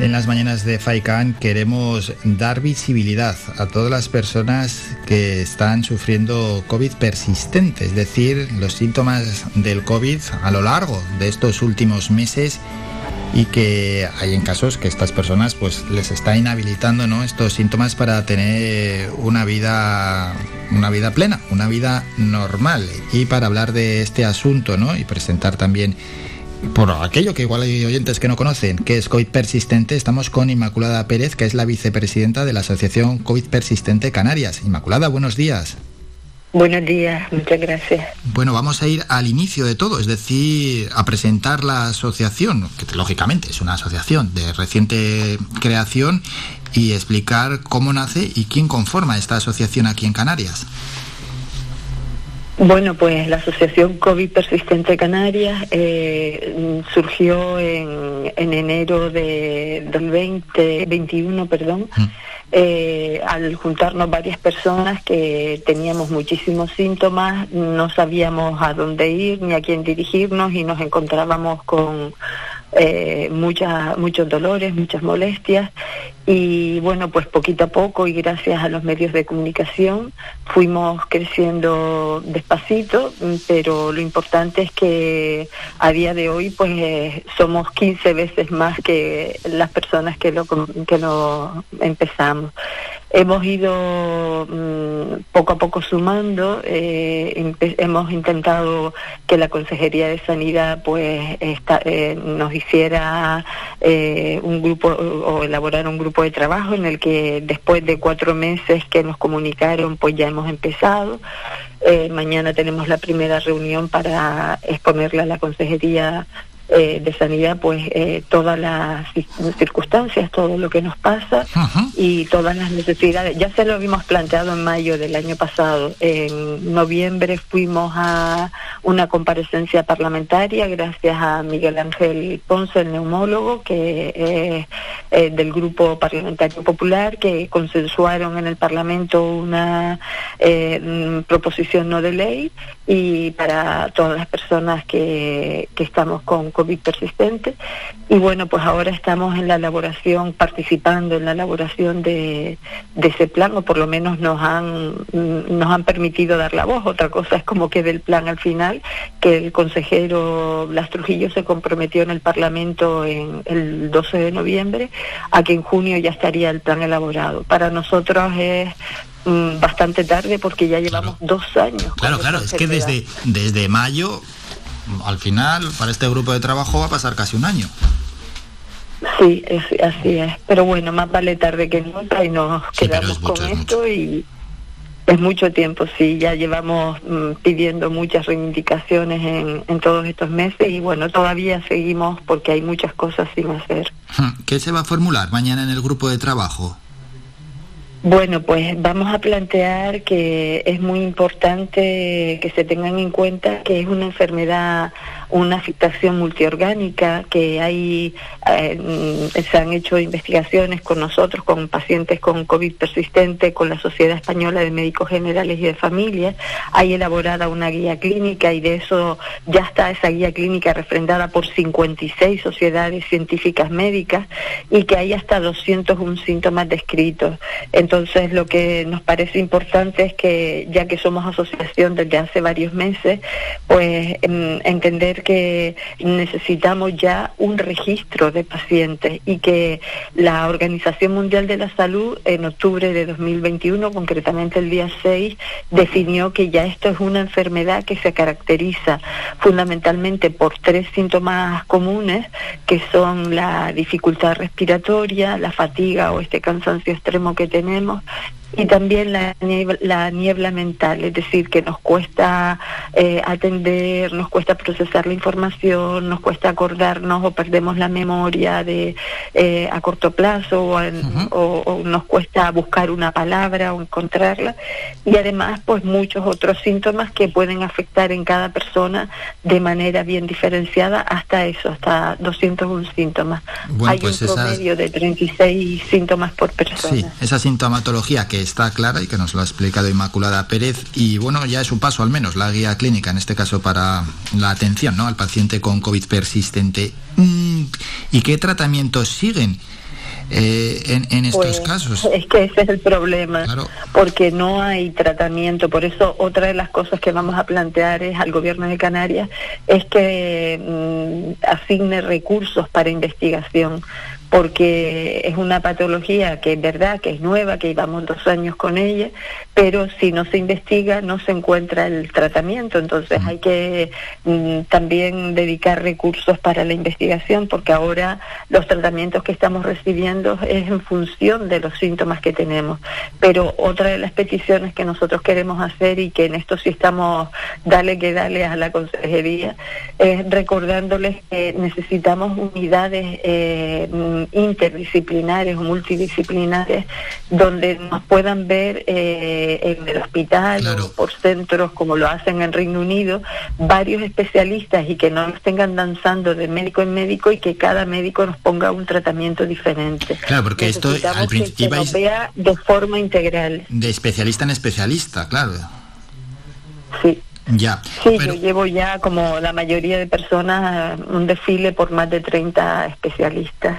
En las mañanas de FAICAN queremos dar visibilidad a todas las personas que están sufriendo COVID persistente, es decir, los síntomas del COVID a lo largo de estos últimos meses y que hay en casos que estas personas pues les está inhabilitando ¿no? estos síntomas para tener una vida una vida plena, una vida normal y para hablar de este asunto ¿no? y presentar también por aquello que igual hay oyentes que no conocen, que es COVID persistente, estamos con Inmaculada Pérez, que es la vicepresidenta de la Asociación COVID Persistente Canarias. Inmaculada, buenos días. Buenos días, muchas gracias. Bueno, vamos a ir al inicio de todo, es decir, a presentar la asociación, que lógicamente es una asociación de reciente creación, y explicar cómo nace y quién conforma esta asociación aquí en Canarias. Bueno, pues la Asociación COVID Persistente Canarias eh, surgió en, enero de, del 2021, perdón. Mm. Eh, al juntarnos varias personas que teníamos muchísimos síntomas, no sabíamos a dónde ir ni a quién dirigirnos y nos encontrábamos con eh, muchas, muchos dolores, muchas molestias y bueno, pues poquito a poco y gracias a los medios de comunicación fuimos creciendo despacito, pero lo importante es que a día de hoy pues eh, somos 15 veces más que las personas que lo, que lo empezamos. Hemos ido mm, poco a poco sumando, eh, hemos intentado que la Consejería de Sanidad pues eh, nos hiciera eh, un grupo o elaborar un grupo de trabajo en el que después de cuatro meses que nos comunicaron pues ya hemos empezado. mañana tenemos la primera reunión para exponerle a la Consejería eh, de sanidad pues eh, todas las circunstancias, todo lo que nos pasa y todas las necesidades. Ya se lo habíamos planteado en mayo del año pasado. En noviembre fuimos a una comparecencia parlamentaria gracias a Miguel Ángel Ponce, el neumólogo, que es eh, del Grupo Parlamentario Popular, que consensuaron en el Parlamento una proposición no de ley y para todas las personas que, que estamos con COVID persistente. Y bueno, pues ahora estamos en la elaboración, participando en la elaboración de, de ese plan, o por lo menos nos han, nos han permitido dar la voz. Otra cosa es como que del plan al final, que el consejero Blas Trujillo se comprometió en el Parlamento en el 12 de noviembre a que en junio ya estaría el plan elaborado. Para nosotros es mm, bastante tarde porque ya llevamos dos años. Claro, claro, es que desde, desde mayo al final, para este grupo de trabajo va a pasar casi un año. Sí, así es. Pero bueno, más vale tarde que nunca y nos quedamos con esto y es mucho tiempo, sí. Ya llevamos mm, pidiendo muchas reivindicaciones en, en todos estos meses y bueno, todavía seguimos porque hay muchas cosas sin hacer. ¿Qué se va a formular mañana en el grupo de trabajo? Bueno, pues vamos a plantear que es muy importante que se tengan en cuenta que es una enfermedad una afectación multiorgánica, que hay, eh, se han hecho investigaciones con nosotros, con pacientes con COVID persistente, con la Sociedad Española de Médicos Generales y de Familias, hay elaborada una guía clínica y de eso ya está esa guía clínica refrendada por 56 sociedades científicas médicas y que hay hasta 201 síntomas descritos. Entonces lo que nos parece importante es que ya que somos asociación desde hace varios meses, pues em, entender que necesitamos ya un registro de pacientes y que la Organización Mundial de la Salud en octubre de 2021, concretamente el día 6, definió que ya esto es una enfermedad que se caracteriza fundamentalmente por tres síntomas comunes, que son la dificultad respiratoria, la fatiga o este cansancio extremo que tenemos y también la niebla, la niebla mental, es decir, que nos cuesta eh, atender, nos cuesta procesar la información, nos cuesta acordarnos o perdemos la memoria de eh, a corto plazo o, nos cuesta buscar una palabra o encontrarla y además pues muchos otros síntomas que pueden afectar en cada persona de manera bien diferenciada hasta eso, hasta 201 síntomas. Hay pues un promedio de 36 síntomas por persona. Sí, esa sintomatología que está clara y que nos lo ha explicado Inmaculada Pérez. Y bueno, ya es un paso al menos, la guía clínica, en este caso para la atención ¿no? al paciente con COVID persistente. Mm, ¿Y qué tratamientos siguen? Eh, en, estos pues, casos. Es que ese es el problema, porque no hay tratamiento. Por eso otra de las cosas que vamos a plantear es al gobierno de Canarias es que mm, asigne recursos para investigación porque es una patología que es verdad que es nueva, que llevamos dos años con ella, pero si no se investiga no se encuentra el tratamiento, entonces hay que mm, también dedicar recursos para la investigación, porque ahora los tratamientos que estamos recibiendo es en función de los síntomas que tenemos. Pero otra de las peticiones que nosotros queremos hacer y que en esto sí estamos, dale que dale a la consejería, es recordándoles que necesitamos unidades eh, interdisciplinares o multidisciplinares donde nos puedan ver eh, en el hospital o por centros como lo hacen en Reino Unido varios especialistas y que no nos tengan danzando de médico en médico y que cada médico nos ponga un tratamiento diferente. Claro, porque esto al principio que, vea de forma integral. De especialista en especialista, claro. Sí. Ya. Sí, yo llevo ya como la mayoría de personas un desfile por más de 30 especialistas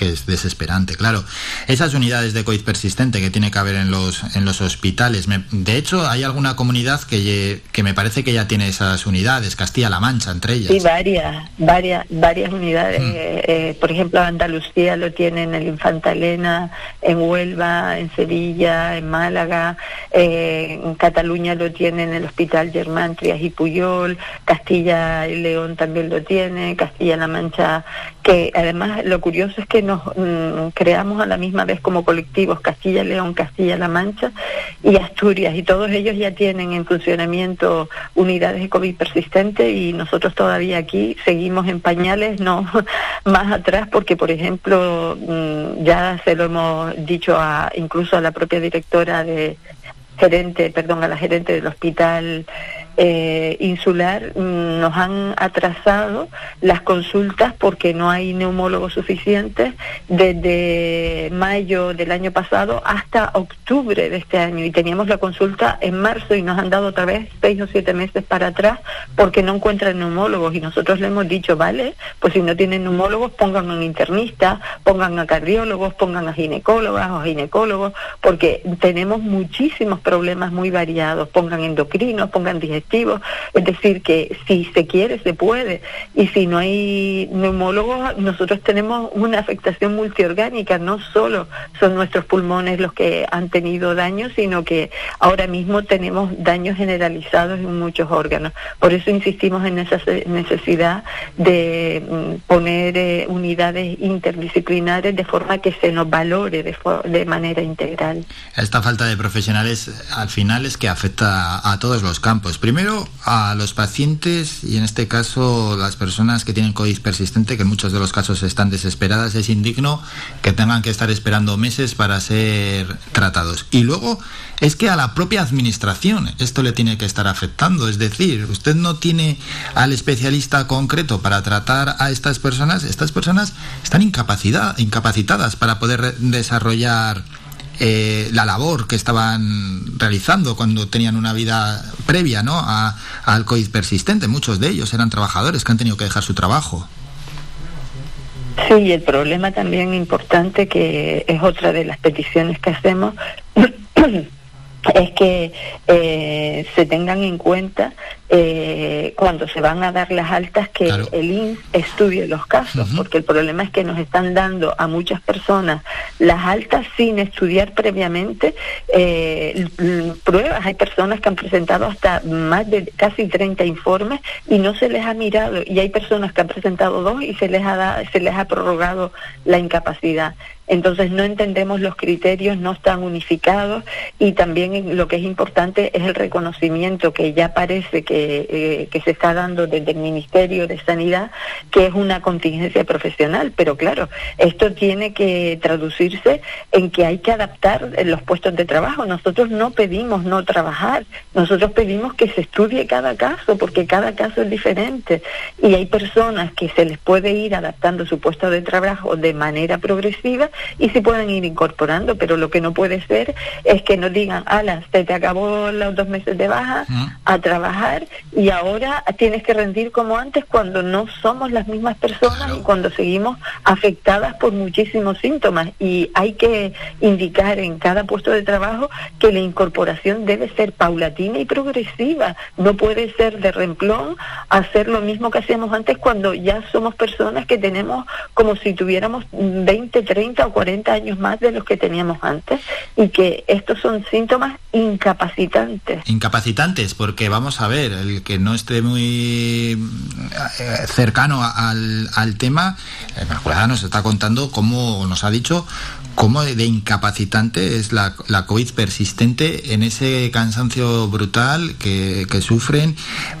que es desesperante, claro. Esas unidades de COVID persistente que tiene que haber en los, en los hospitales. de hecho, hay alguna comunidad que, que me parece que ya tiene esas unidades, Castilla-La Mancha entre ellas. Sí, varias, varias, varias unidades. Mm. Eh, eh, por ejemplo, Andalucía lo tiene en el Infanta Elena, en Huelva, en Sevilla, en Málaga, eh, en Cataluña lo tiene en el Hospital Germán Trias y Puyol, Castilla y León también lo tiene, Castilla-La Mancha, que además lo curioso es que nos mm, creamos a la misma vez como colectivos Castilla León, Castilla-La Mancha y Asturias y todos ellos ya tienen en funcionamiento unidades de COVID persistente y nosotros todavía aquí seguimos en pañales, no más atrás porque por ejemplo mm, ya se lo hemos dicho a incluso a la propia directora de gerente, perdón, a la gerente del hospital eh, insular mm, nos han atrasado las consultas porque no hay neumólogos suficientes desde mayo del año pasado hasta octubre de este año. Y teníamos la consulta en marzo y nos han dado otra vez seis o siete meses para atrás porque no encuentran neumólogos. Y nosotros le hemos dicho, vale, pues si no tienen neumólogos pongan a un internista, pongan a cardiólogos, pongan a ginecólogas o ginecólogos porque tenemos muchísimos problemas muy variados, pongan endocrinos, pongan es decir, que si se quiere, se puede. Y si no hay neumólogos, nosotros tenemos una afectación multiorgánica, no solo son nuestros pulmones los que han tenido daño, sino que ahora mismo tenemos daños generalizados en muchos órganos. Por eso insistimos en esa necesidad de mm, poner eh, unidades interdisciplinares de forma que se nos valore de, de manera integral. Esta falta de profesionales al final es que afecta a todos los campos. Primero, a los pacientes y en este caso las personas que tienen COVID persistente, que en muchos de los casos están desesperadas, es indigno que tengan que estar esperando meses para ser tratados. Y luego es que a la propia administración esto le tiene que estar afectando. Es decir, usted no tiene al especialista concreto para tratar a estas personas. Estas personas están incapacitadas para poder desarrollar eh, la labor que estaban realizando cuando tenían una vida previa ¿no? a, al COVID persistente. Muchos de ellos eran trabajadores que han tenido que dejar su trabajo. Sí, el problema también importante, que es otra de las peticiones que hacemos, es que eh, se tengan en cuenta eh, cuando se van a dar las altas que el INS estudie los casos, porque el problema es que nos están dando a muchas personas las altas sin estudiar previamente eh, pruebas. Hay personas que han presentado hasta más de casi 30 informes y no se les ha mirado, y hay personas que han presentado dos y se les ha, se les ha prorrogado la incapacidad. Entonces no entendemos los criterios, no están unificados y también lo que es importante es el reconocimiento que ya parece que eh, que se está dando desde el Ministerio de Sanidad, que es una contingencia profesional. Pero claro, esto tiene que traducirse en que hay que adaptar los puestos de trabajo. Nosotros no pedimos no trabajar, nosotros pedimos que se estudie cada caso, porque cada caso es diferente. Y hay personas que se les puede ir adaptando su puesto de trabajo de manera progresiva y se pueden ir incorporando, pero lo que no puede ser es que nos digan, ala, se te acabó los dos meses de baja, a trabajar y ahora tienes que rendir como antes cuando no somos las mismas personas y cuando seguimos afectadas por muchísimos síntomas. Y hay que indicar en cada puesto de trabajo que la incorporación debe ser paulatina y progresiva. No puede ser de remplón hacer lo mismo que hacíamos antes cuando ya somos personas que tenemos como si tuviéramos 20, 30 o 40 años más de los que teníamos antes y que estos son síntomas incapacitantes. Incapacitantes, porque vamos a ver, el que no esté muy eh, cercano al, al tema, Inmaculada nos está contando cómo nos ha dicho cómo de incapacitante es la, la, COVID persistente en ese cansancio brutal que, que sufren,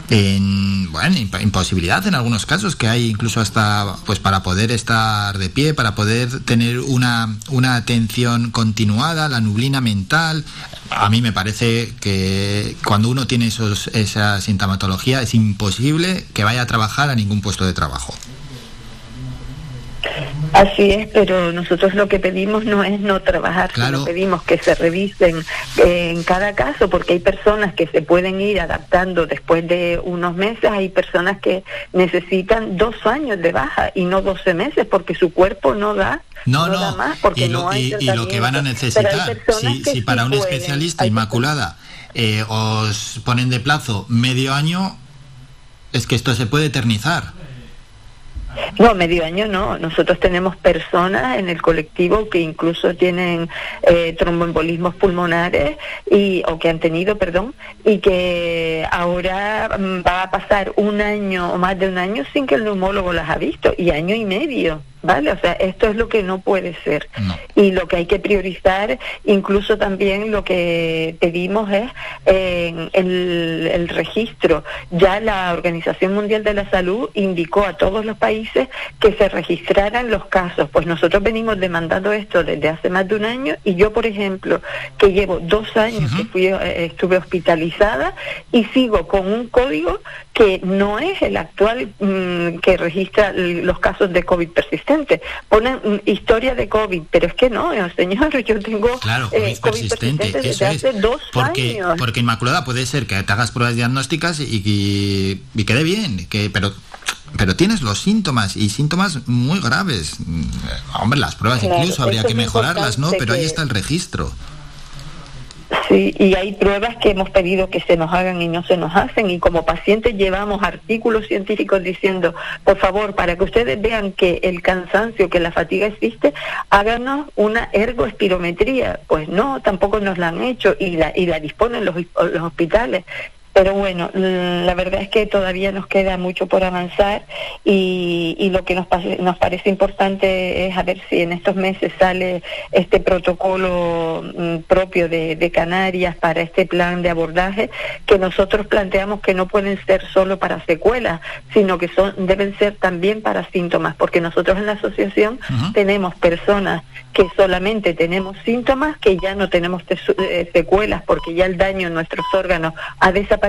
en bueno, imposibilidad en algunos casos, que hay incluso hasta pues para poder estar de pie, para poder tener una, una atención continuada, la nublina mental. A mí me parece que cuando uno tiene esos, esa sintomatología es imposible que vaya a trabajar a ningún puesto de trabajo. Así es, pero nosotros lo que pedimos no es no trabajar, sino pedimos que se revisen eh, en cada caso, porque hay personas que se pueden ir adaptando después de unos meses, hay personas que necesitan dos años de baja y no doce meses, porque su cuerpo no da no, no, más porque y lo, y, lo que van a necesitar, si, para un especialista inmaculada eh, os ponen de plazo medio año, es que esto se puede eternizar. No, medio año no. Nosotros tenemos personas en el colectivo que incluso tienen eh, tromboembolismos pulmonares y o que han tenido, perdón, y que ahora mm, va a pasar un año o más de un año sin que el neumólogo las ha visto y año y medio. ¿Vale? O sea, esto es lo que no puede ser. Y lo que hay que priorizar, incluso también lo que pedimos es el, el, registro. Ya la Organización Mundial de la Salud indicó a todos los países que se registraran los casos. Pues nosotros venimos demandando esto desde hace más de un año y yo, por ejemplo, que llevo dos años que fui, eh, estuve hospitalizada y sigo con un código que no es el actual mm, que registra los casos de COVID persistente Ponen mm, historia de COVID, pero es que no, eh, señor, yo tengo claro, eh, COVID, persistente, desde hace dos porque, años. Porque Inmaculada puede ser que te hagas pruebas diagnósticas y, y, quede bien, que pero pero tienes los síntomas y síntomas muy graves. Mm, hombre, las pruebas incluso habría que mejorarlas, ¿no? Pero ahí está el registro. Sí, y hay pruebas que hemos pedido que se nos hagan y no se nos hacen y como pacientes llevamos artículos científicos diciendo, por favor, para que ustedes vean que el cansancio, que la fatiga existe, háganos una ergoespirometría. Pues no, tampoco nos la han hecho y la, y la disponen los, los hospitales. Pero bueno, la verdad es que todavía nos queda mucho por avanzar y, y lo que nos, nos parece importante es a ver si en estos meses sale este protocolo mm, propio de, de, Canarias para este plan de abordaje que nosotros planteamos que no pueden ser solo para secuelas, sino que son deben ser también para síntomas, porque nosotros en la asociación tenemos personas que solamente tenemos síntomas, que ya no tenemos eh, secuelas porque ya el daño en nuestros órganos ha desaparecido,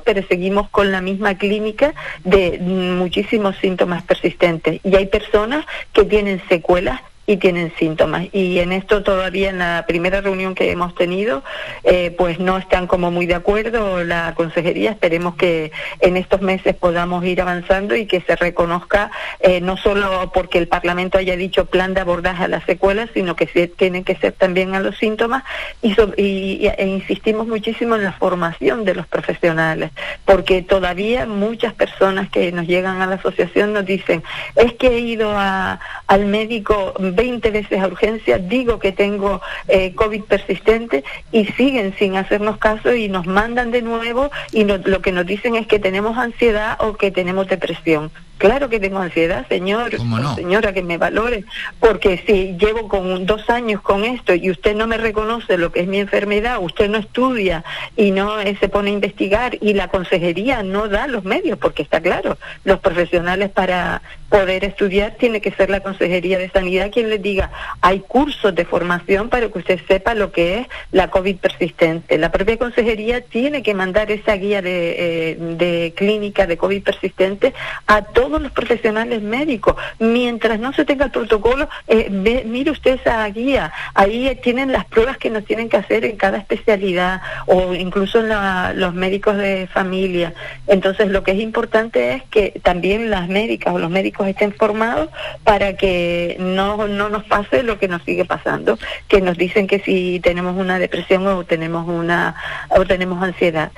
pero seguimos con la misma clínica de muchísimos síntomas persistentes. Y hay personas que tienen secuelas y tienen síntomas. Y en esto todavía en la primera reunión que hemos tenido, eh, pues no están como muy de acuerdo la consejería. Esperemos que en estos meses podamos ir avanzando y que se reconozca eh, no solo porque el Parlamento haya dicho plan de abordaje a las secuelas, sino que se, tienen que ser también a los síntomas y, y, e insistimos muchísimo en la formación de los profesionales, porque todavía muchas personas que nos llegan a la asociación nos dicen, es que he ido al médico 20 veces a urgencia, digo que tengo eh, COVID persistente y siguen sin hacernos caso y nos mandan de nuevo y lo que nos dicen es que tenemos ansiedad o que tenemos depresión. Claro que tengo ansiedad, señor, señora, que me valore, porque si llevo con dos años con esto y usted no me reconoce lo que es mi enfermedad, usted no estudia y no eh, se pone a investigar y la consejería no da los medios, porque está claro, los profesionales para poder estudiar tiene que ser la consejería de sanidad quien les diga, hay cursos de formación para que usted sepa lo que es la COVID persistente. La propia consejería tiene que mandar esa guía de, eh, de clínica de COVID persistente a todos todos los profesionales médicos. Mientras no se tenga el protocolo, eh, mire usted esa guía, ahí tienen las pruebas que nos tienen que hacer en cada especialidad o incluso en los médicos de familia. Entonces, lo que es importante es que también las médicas o los médicos estén formados para que no, no nos pase lo que nos sigue pasando, que nos dicen que si tenemos una depresión o tenemos una o tenemos ansiedad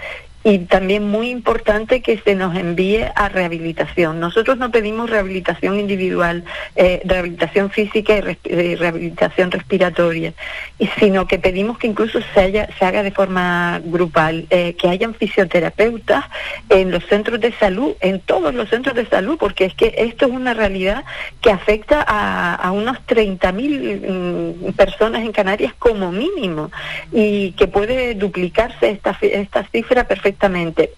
y también muy importante que se nos envíe a rehabilitación. Nosotros no pedimos rehabilitación individual, eh, rehabilitación física y rehabilitación respiratoria, sino que pedimos que incluso se, haya, se haga de forma grupal, eh, que hayan fisioterapeutas en los centros de salud, en todos los centros de salud, porque es que esto es una realidad que afecta a, a unos 30.000 mm, personas en Canarias como mínimo y que puede duplicarse esta, esta cifra perfectamente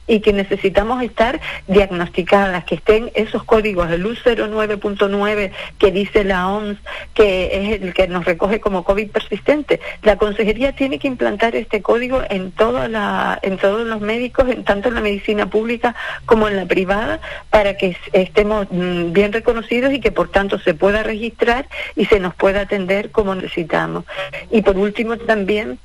y que necesitamos estar diagnosticadas, que estén esos códigos, el U09.9 que dice la OMS, que es el que nos recoge como COVID persistente. La consejería tiene que implantar este código en, toda la, en todos los médicos, en tanto en la medicina pública como en la privada, para que estemos mm, bien reconocidos y que por tanto se pueda registrar y se nos pueda atender como necesitamos. Y por último también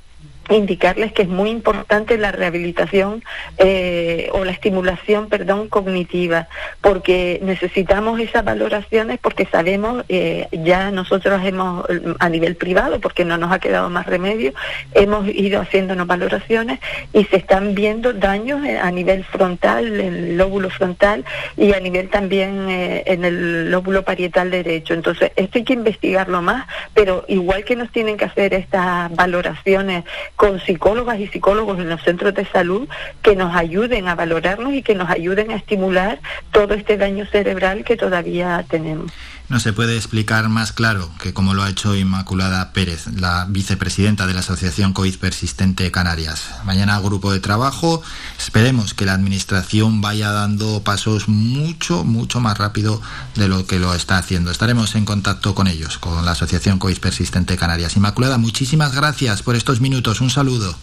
indicarles que es muy importante la rehabilitación eh, o la estimulación, perdón, cognitiva, porque necesitamos esas valoraciones porque sabemos, eh, ya nosotros hemos, a nivel privado, porque no nos ha quedado más remedio, hemos ido haciéndonos valoraciones y se están viendo daños eh, a nivel frontal, en el lóbulo frontal y a nivel también en el lóbulo parietal derecho. Entonces, esto hay que investigarlo más, pero igual que nos tienen que hacer estas valoraciones con psicólogas y psicólogos en los centros de salud que nos ayuden a valorarnos y que nos ayuden a estimular todo este daño cerebral que todavía tenemos. No se puede explicar más claro que como lo ha hecho Inmaculada Pérez, la vicepresidenta de la Asociación COVID Persistente Canarias. Mañana grupo de trabajo. Esperemos que la Administración vaya dando pasos mucho, mucho más rápido de lo que lo está haciendo. Estaremos en contacto con ellos, con la Asociación COVID Persistente Canarias. Inmaculada, muchísimas gracias por estos minutos. Un saludo.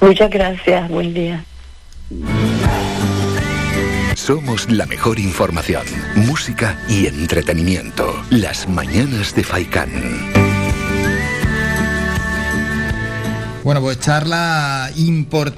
Muchas gracias. Buen día. Somos la mejor información, música y entretenimiento. Las mañanas de Faikán. Bueno, pues charla importante.